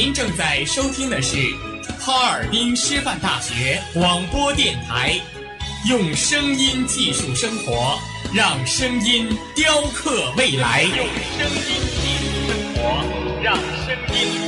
您正在收听的是哈尔滨师范大学广播电台，用声音技术生活，让声音雕刻未来。用声音技术生活，让声音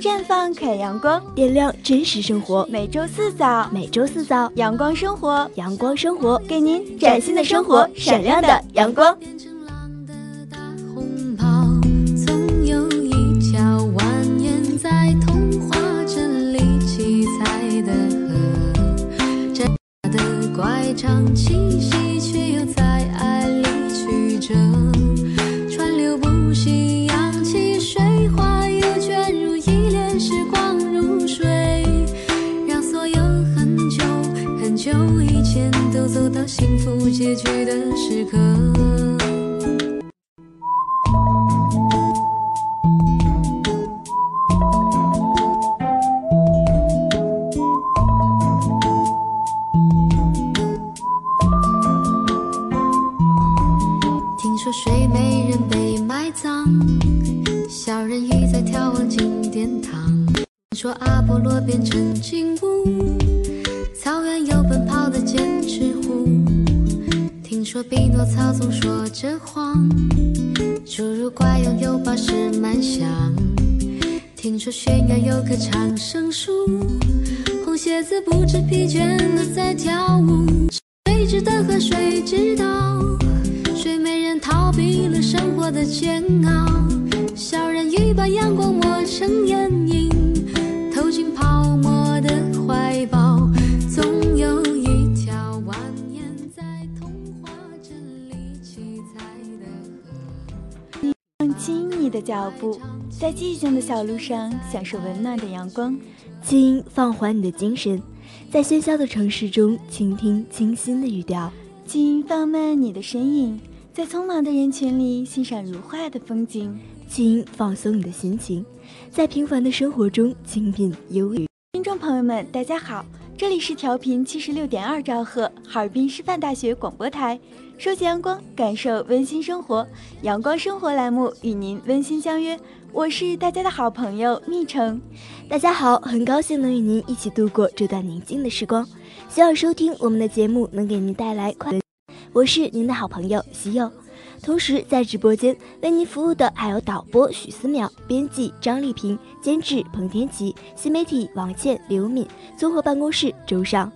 绽放可阳光，点亮真实生活。每周四早，每周四早，阳光生活，阳光生活，给您崭新的生活，闪亮的阳光。说阿波罗变成金乌，草原有奔跑的剑齿虎。听说匹诺曹总说着谎，侏儒怪拥有宝石满箱。听说悬崖有棵长生树，红鞋子不知疲倦的在跳舞。谁知道和谁知道？睡美人逃避了生活的煎熬，的脚步，在寂静的小路上享受温暖的阳光。请放缓你的精神，在喧嚣的城市中倾听清新的语调。请放慢你的身影，在匆忙的人群里欣赏如画的风景。请放松你的心情，在平凡的生活中精品忧郁。听众朋友们，大家好，这里是调频七十六点二兆赫，哈尔滨师范大学广播台，收集阳光，感受温馨生活，阳光生活栏目与您温馨相约。我是大家的好朋友蜜橙。大家好，很高兴能与您一起度过这段宁静的时光。希望收听我们的节目能给您带来快乐。我是您的好朋友西柚。同时，在直播间为您服务的还有导播许思淼、编辑张丽萍、监制彭天琪、新媒体王倩、刘敏、综合办公室周尚。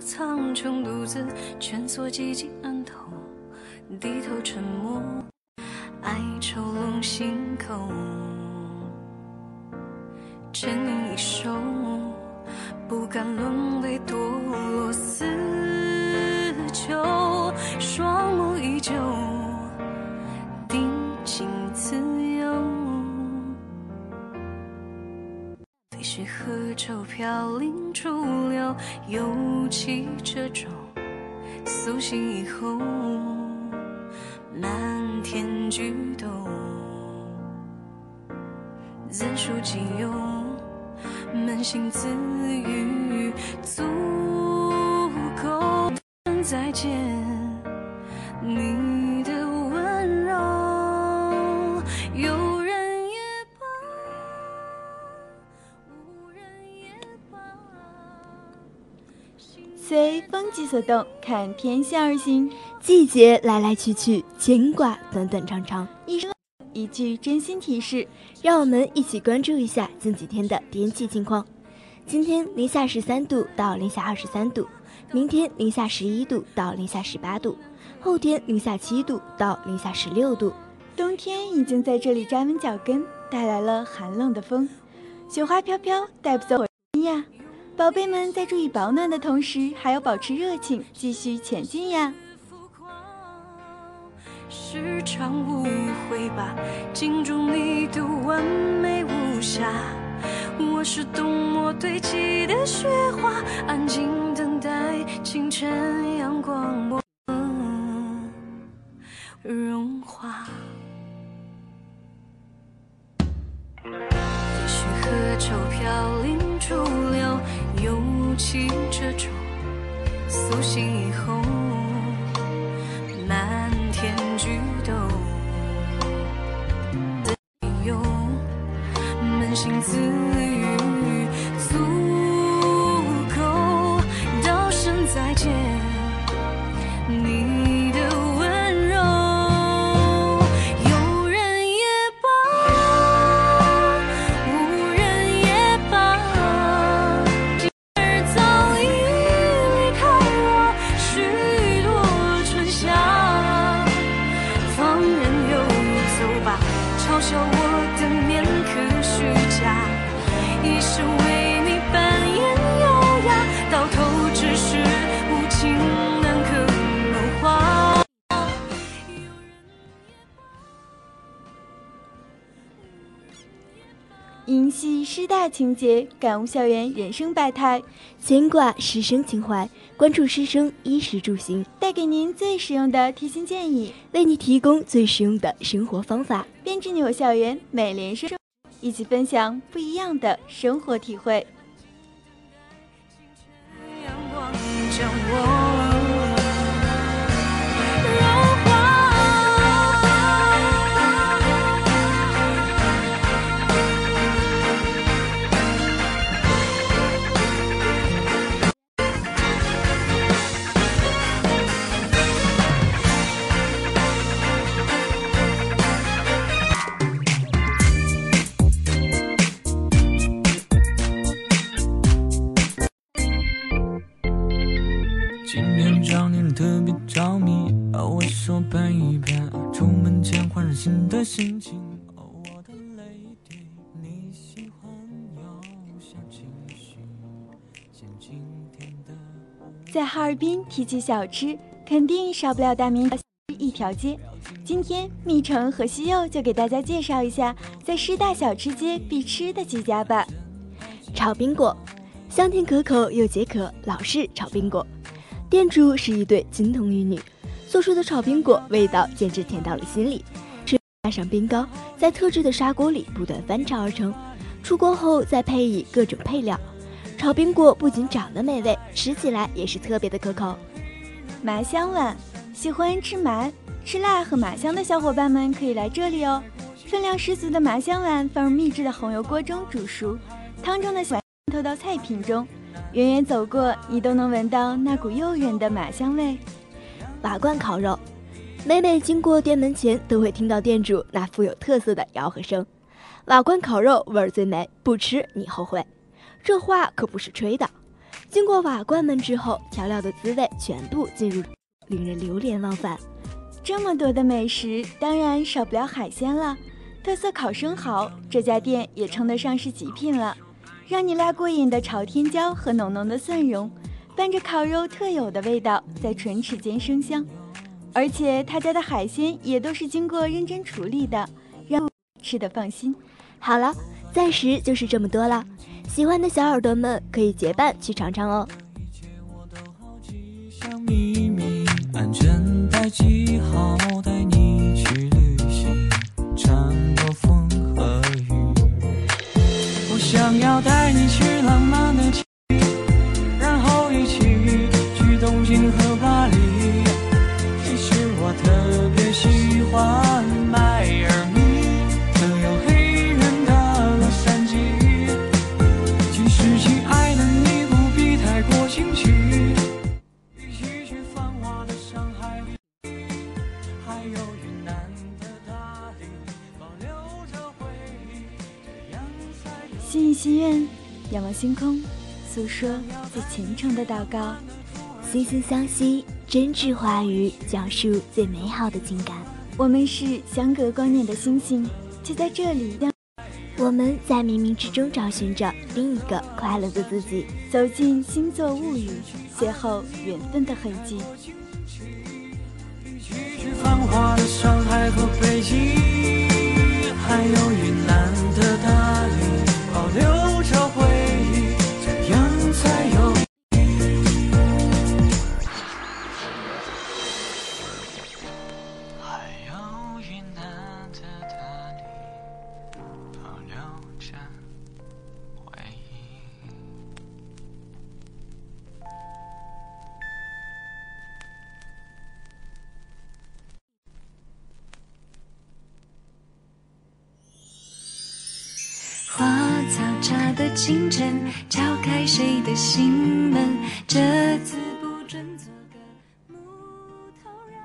苍穹，独自蜷缩寂静暗头，低头沉默，哀愁笼心口。沉吟一首，不敢沦为堕落死囚，双目依旧，飞絮河舟飘零逐流，又起这种苏醒以后，漫天菊斗，怎数几有？扪心自语，足够再见你随风季所动，看天象而行。季节来来去去，牵挂短短长长。一生一句真心提示，让我们一起关注一下近几天的天气情况。今天零下十三度到零下二十三度，明天零下十一度到零下十八度，后天零下七度到零下十六度。冬天已经在这里扎稳脚跟，带来了寒冷的风。雪花飘飘，带不走我呀！宝贝们在注意保暖的同时，还要保持热情，继续前进呀！浮夸是场误会吧？镜中你的完美无瑕，我是冬末堆积的雪花，安静等待清晨阳光师大情节，感悟校园人生百态，牵挂师生情怀，关注师生衣食住行，带给您最实用的贴心建议，为你提供最实用的生活方法。编织你我校园美联生，一起分享不一样的生活体会。阳光将我尔滨提起小吃，肯定少不了大名一条街。今天蜜橙和西柚就给大家介绍一下在师大小吃街必吃的几家吧。炒冰果，香甜可口又解渴，老式炒冰果，店主是一对金童玉女，做出的炒冰果味道简直甜到了心里。加上冰糕，在特制的砂锅里不断翻炒而成，出锅后再配以各种配料，炒冰果不仅长得美味，吃起来也是特别的可口。麻香碗，喜欢吃麻。吃辣和麻香的小伙伴们可以来这里哦。分量十足的麻香碗放入秘制的红油锅中煮熟，汤中的小透到菜品中，远远走过你都能闻到那股诱人的麻香味。瓦罐烤肉，每每经过店门前，都会听到店主那富有特色的吆喝声：“瓦罐烤肉味儿最美，不吃你后悔。”这话可不是吹的。经过瓦罐门之后，调料的滋味全部进入，令人流连忘返。这么多的美食，当然少不了海鲜了。特色烤生蚝，这家店也称得上是极品了。让你辣过瘾的朝天椒和浓浓的蒜蓉，伴着烤肉特有的味道，在唇齿间生香。而且他家的海鲜也都是经过认真处理的，让吃的放心。好了，暂时就是这么多了。喜欢的小耳朵们可以结伴去尝尝哦。安全带系好，带心意心愿，仰望星空，诉说最虔诚的祷告。惺惺相惜，真挚话语，讲述最美好的情感。我们是相隔光年的星星，就在这里，让我们在冥冥之中找寻着另一个快乐的自己。走进星座物语，邂逅缘分的痕迹。一起去繁华的上海和北京，还有云南的大理，茶的清晨，敲开谁的心门？这次不准做个木头人。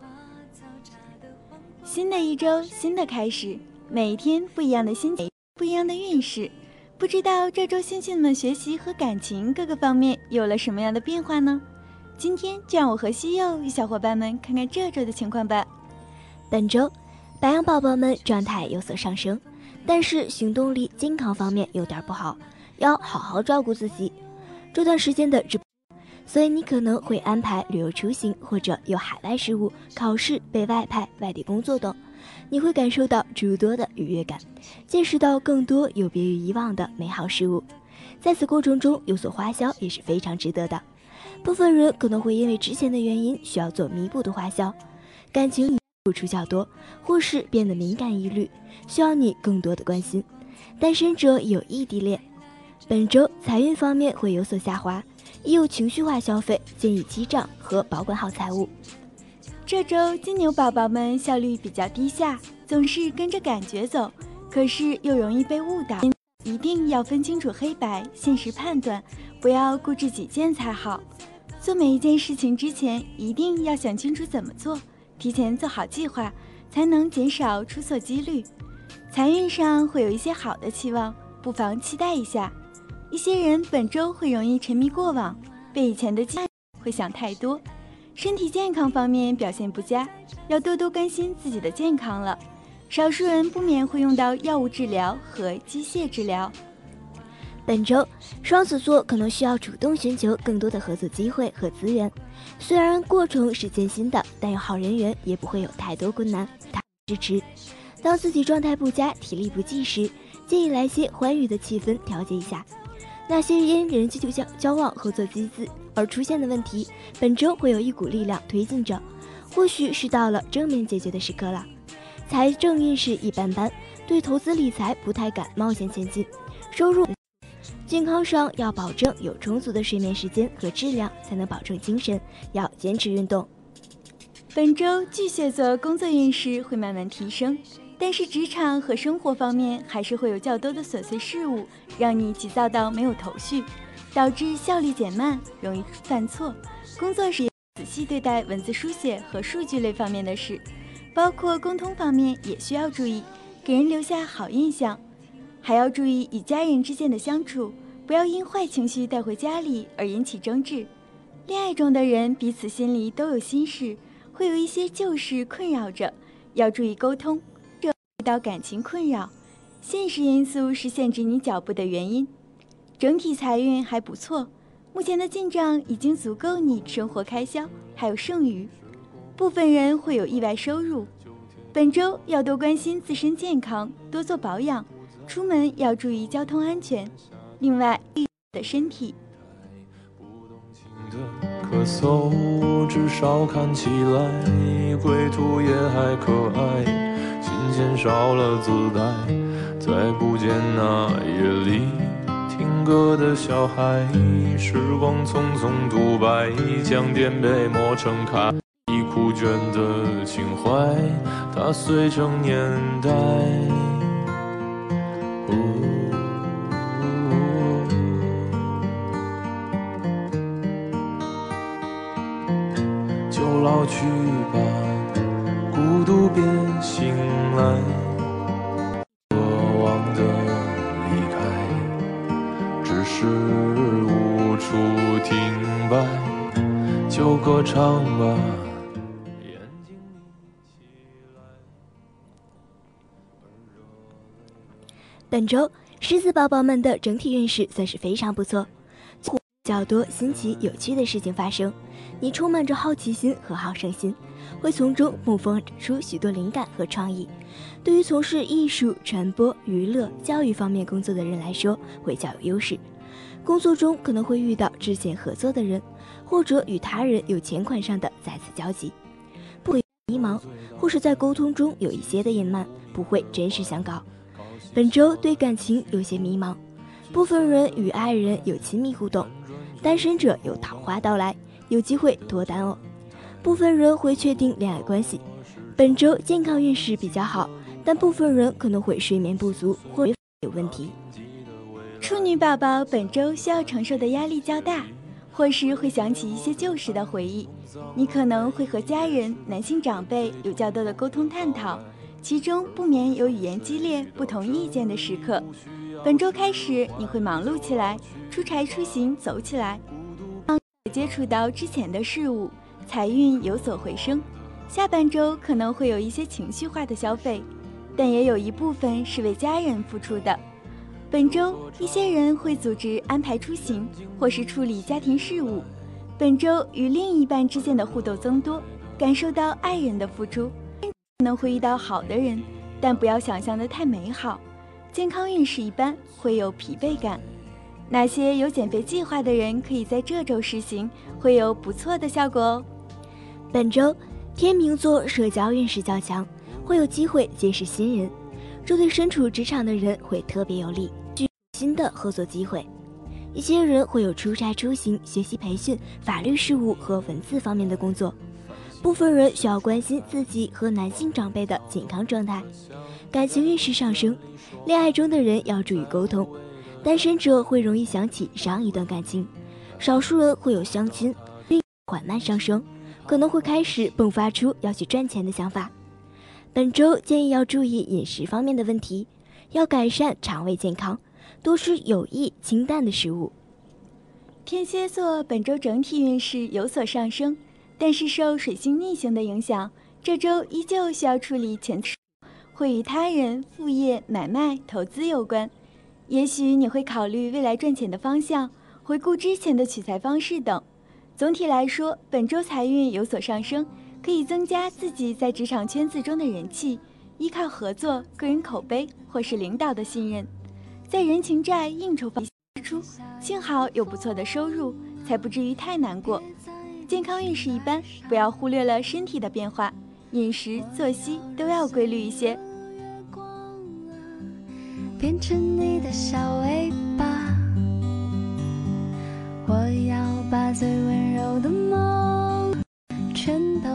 花草茶的黄。新的一周，新的开始，每一天不一样的心情，不一样的运势。不知道这周星星们学习和感情各个方面有了什么样的变化呢？今天就让我和西柚与小伙伴们看看这周的情况吧。本周，白羊宝宝们状态有所上升，但是行动力、健康方面有点不好，要好好照顾自己。这段时间的直，所以你可能会安排旅游出行，或者有海外事务、考试被外派、外地工作等，你会感受到诸多的愉悦感，见识到更多有别于以往的美好事物。在此过程中有所花销也是非常值得的。部分人可能会因为之前的原因需要做弥补的花销，感情付出较多，或是变得敏感疑虑，需要你更多的关心。单身者有异地恋，本周财运方面会有所下滑，亦有情绪化消费，建议记账和保管好财物。这周金牛宝宝们效率比较低下，总是跟着感觉走，可是又容易被误导。一定要分清楚黑白，现实判断，不要固执己见才好。做每一件事情之前，一定要想清楚怎么做，提前做好计划，才能减少出错几率。财运上会有一些好的期望，不妨期待一下。一些人本周会容易沉迷过往，被以前的记会想太多。身体健康方面表现不佳，要多多关心自己的健康了。少数人不免会用到药物治疗和机械治疗。本周双子座可能需要主动寻求更多的合作机会和资源，虽然过程是艰辛的，但有好人缘也不会有太多困难。他支持。当自己状态不佳、体力不济时，建议来些欢愉的气氛调节一下。那些因人际交交往、合作机制而出现的问题，本周会有一股力量推进着，或许是到了正面解决的时刻了。财政运势一般般，对投资理财不太敢冒险前进。收入。健康上要保证有充足的睡眠时间和质量，才能保证精神。要坚持运动。本周巨蟹座工作运势会慢慢提升，但是职场和生活方面还是会有较多的琐碎事务，让你急躁到没有头绪，导致效率减慢，容易犯错。工作时仔细对待文字书写和数据类方面的事，包括沟通方面也需要注意，给人留下好印象。还要注意与家人之间的相处，不要因坏情绪带回家里而引起争执。恋爱中的人彼此心里都有心事，会有一些旧事困扰着，要注意沟通。这遇到感情困扰，现实因素是限制你脚步的原因。整体财运还不错，目前的进账已经足够你生活开销，还有剩余。部分人会有意外收入。本周要多关心自身健康，多做保养。出门要注意交通安全，另外的身体。咳嗽，至少看起来归途也还可爱，心间少了自带，再不见那夜里听歌的小孩。时光匆匆独白，将颠沛磨成卡。一枯卷的情怀，它碎成年代。来。渴望的离开，只是无处停摆。就歌唱吧。本周狮子宝宝们的整体运势算是非常不错，较多新奇有趣的事情发生，你充满着好奇心和好胜心，会从中迸发出许多灵感和创意。对于从事艺术、传播、娱乐、教育方面工作的人来说，会较有优势。工作中可能会遇到之前合作的人，或者与他人有钱款上的再次交集，不会迷茫，或是在沟通中有一些的隐瞒，不会真实相告。本周对感情有些迷茫，部分人与爱人有亲密互动，单身者有桃花到来，有机会脱单哦。部分人会确定恋爱关系。本周健康运势比较好，但部分人可能会睡眠不足或有问题。处女宝宝本周需要承受的压力较大，或是会想起一些旧时的回忆。你可能会和家人、男性长辈有较多的沟通探讨。其中不免有语言激烈、不同意见的时刻。本周开始，你会忙碌起来，出差出行走起来，接触到之前的事物，财运有所回升。下半周可能会有一些情绪化的消费，但也有一部分是为家人付出的。本周一些人会组织安排出行，或是处理家庭事务。本周与另一半之间的互动增多，感受到爱人的付出。可能会遇到好的人，但不要想象的太美好。健康运势一般，会有疲惫感。那些有减肥计划的人，可以在这周实行，会有不错的效果哦。本周天秤座社交运势较强，会有机会结识新人，这对身处职场的人会特别有利，具新的合作机会。一些人会有出差、出行、学习、培训、法律事务和文字方面的工作。部分人需要关心自己和男性长辈的健康状态，感情运势上升，恋爱中的人要注意沟通，单身者会容易想起上一段感情，少数人会有相亲，并缓慢上升，可能会开始迸发出要去赚钱的想法。本周建议要注意饮食方面的问题，要改善肠胃健康，多吃有益清淡的食物。天蝎座本周整体运势有所上升。但是受水星逆行的影响，这周依旧需要处理钱事，会与他人、副业、买卖、投资有关。也许你会考虑未来赚钱的方向，回顾之前的取财方式等。总体来说，本周财运有所上升，可以增加自己在职场圈子中的人气，依靠合作、个人口碑或是领导的信任，在人情债应酬方支出，幸好有不错的收入，才不至于太难过。健康运势一般，不要忽略了身体的变化，饮食作息都要规律一些。变成你的小尾巴，我要把最温柔的梦全都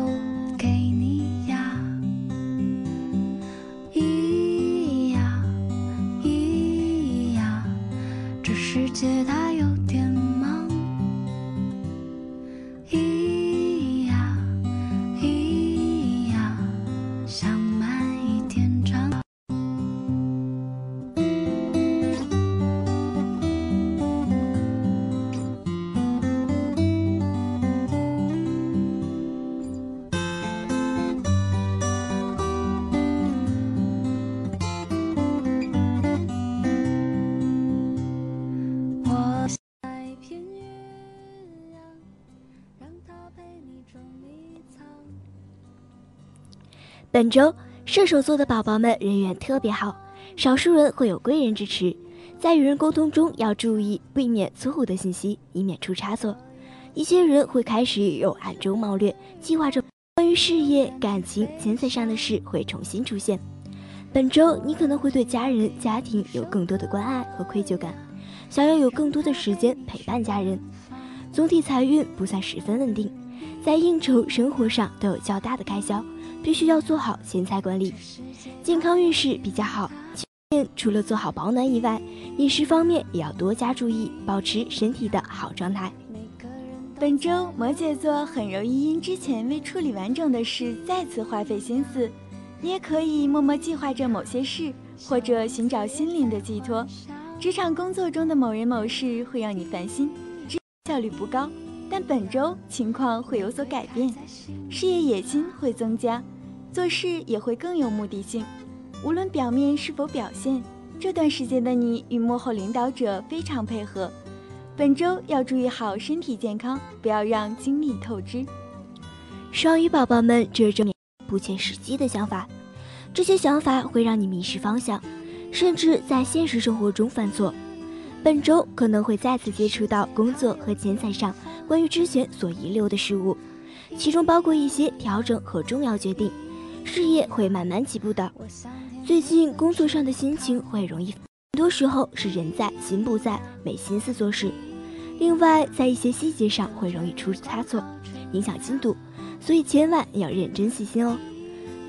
本周射手座的宝宝们人缘特别好，少数人会有贵人支持，在与人沟通中要注意避免错误的信息，以免出差错。一些人会开始有暗中谋略，计划着关于事业、感情、钱财上的事会重新出现。本周你可能会对家人、家庭有更多的关爱和愧疚感，想要有更多的时间陪伴家人。总体财运不算十分稳定，在应酬、生活上都有较大的开销。必须要做好钱财管理，健康运势比较好。除了做好保暖以外，饮食方面也要多加注意，保持身体的好状态。本周摩羯座很容易因之前未处理完整的事再次花费心思，你也可以默默计划着某些事，或者寻找心灵的寄托。职场工作中的某人某事会让你烦心，效率不高，但本周情况会有所改变，事业野心会增加。做事也会更有目的性，无论表面是否表现，这段时间的你与幕后领导者非常配合。本周要注意好身体健康，不要让精力透支。双鱼宝宝们这周不切实际的想法，这些想法会让你迷失方向，甚至在现实生活中犯错。本周可能会再次接触到工作和钱财上关于之前所遗留的事物，其中包括一些调整和重要决定。事业会慢慢起步的。最近工作上的心情会容易，很多时候是人在心不在，没心思做事。另外，在一些细节上会容易出差错，影响进度，所以千万要认真细心哦。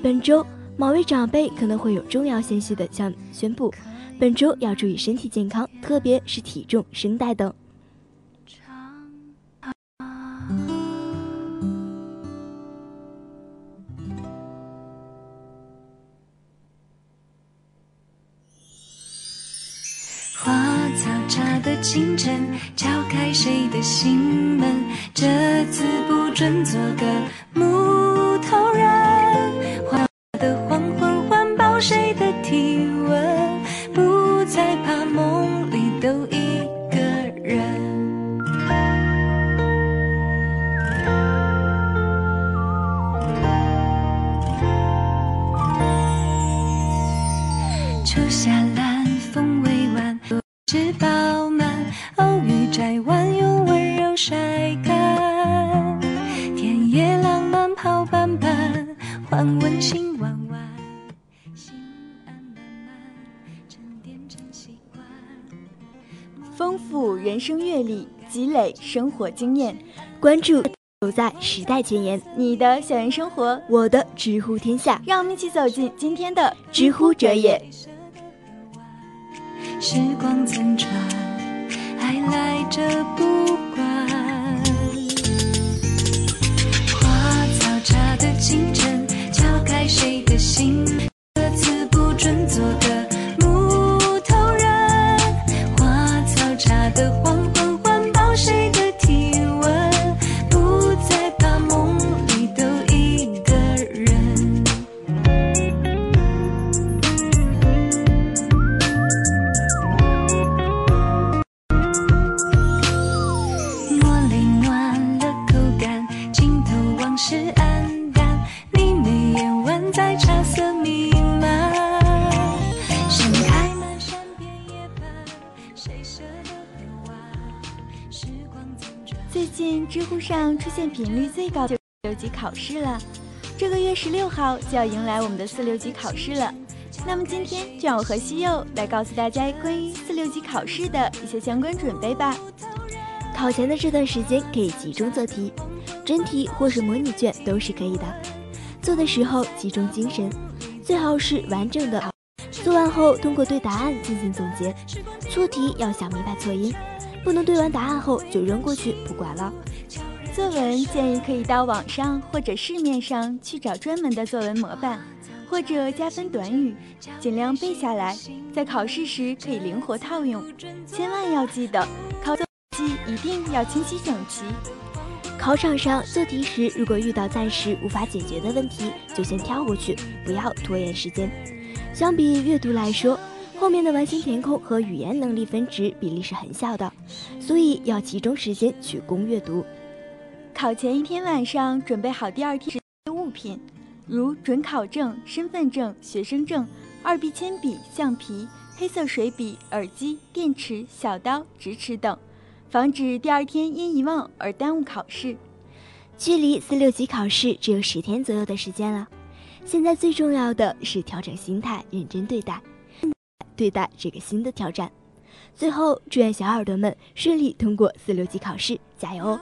本周某位长辈可能会有重要信息的向宣布，本周要注意身体健康，特别是体重、声带等。花草茶的清晨，敲开谁的心门？这次不准做个木头人。花的黄昏，环抱谁的体温？不再怕梦里都生阅历，积累生活经验，关注走在时代前沿，你的校园生活，我的知乎天下，让我们一起走进今天的知乎者也。时光曾转，还来着不管。考试了，这个月十六号就要迎来我们的四六级考试了。那么今天就让我和西柚来告诉大家关于四六级考试的一些相关准备吧。考前的这段时间可以集中做题，真题或是模拟卷都是可以的。做的时候集中精神，最好是完整的。做完后通过对答案进行总结。错题要想明白错因，不能对完答案后就扔过去不管了。作文建议可以到网上或者市面上去找专门的作文模板，或者加分短语，尽量背下来，在考试时可以灵活套用。千万要记得，考作记一定要清晰整齐。考场上做题时，如果遇到暂时无法解决的问题，就先跳过去，不要拖延时间。相比阅读来说，后面的完形填空和语言能力分值比例是很小的，所以要集中时间去攻阅读。考前一天晚上准备好第二天的物品，如准考证、身份证、学生证、二 B 铅笔、橡皮、黑色水笔、耳机、电池、小刀、直尺等，防止第二天因遗忘而耽误考试。距离四六级考试只有十天左右的时间了，现在最重要的是调整心态，认真对待，对待这个新的挑战。最后，祝愿小耳朵们顺利通过四六级考试，加油哦！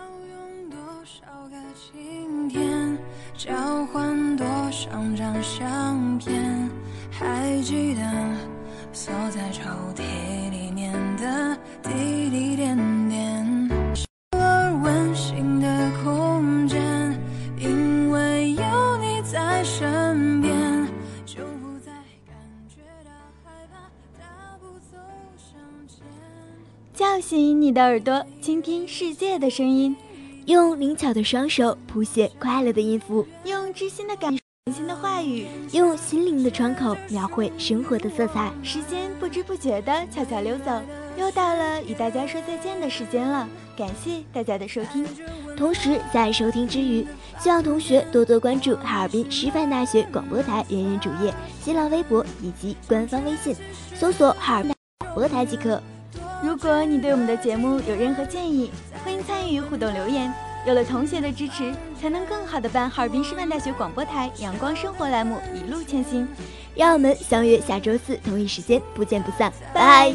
交换多少张相片？还记得锁在抽屉里面的滴滴点点，而温馨的空间，因为有你在身边，就不再感觉到害怕，大步走向前。叫醒你的耳朵，倾听世界的声音。用灵巧的双手谱写快乐的音符，用知心的感、温馨的话语，用心灵的窗口描绘生活的色彩。时间不知不觉的悄悄溜走，又到了与大家说再见的时间了。感谢大家的收听。同时，在收听之余，希望同学多多关注哈尔滨师范大学广播台人人主页、新浪微博以及官方微信，搜索“哈尔滨广播台”即可。如果你对我们的节目有任何建议，欢迎参与互动留言。有了同学的支持，才能更好的办哈尔滨师范大学广播台阳光生活栏目一路前行。让我们相约下周四同一时间不见不散，拜。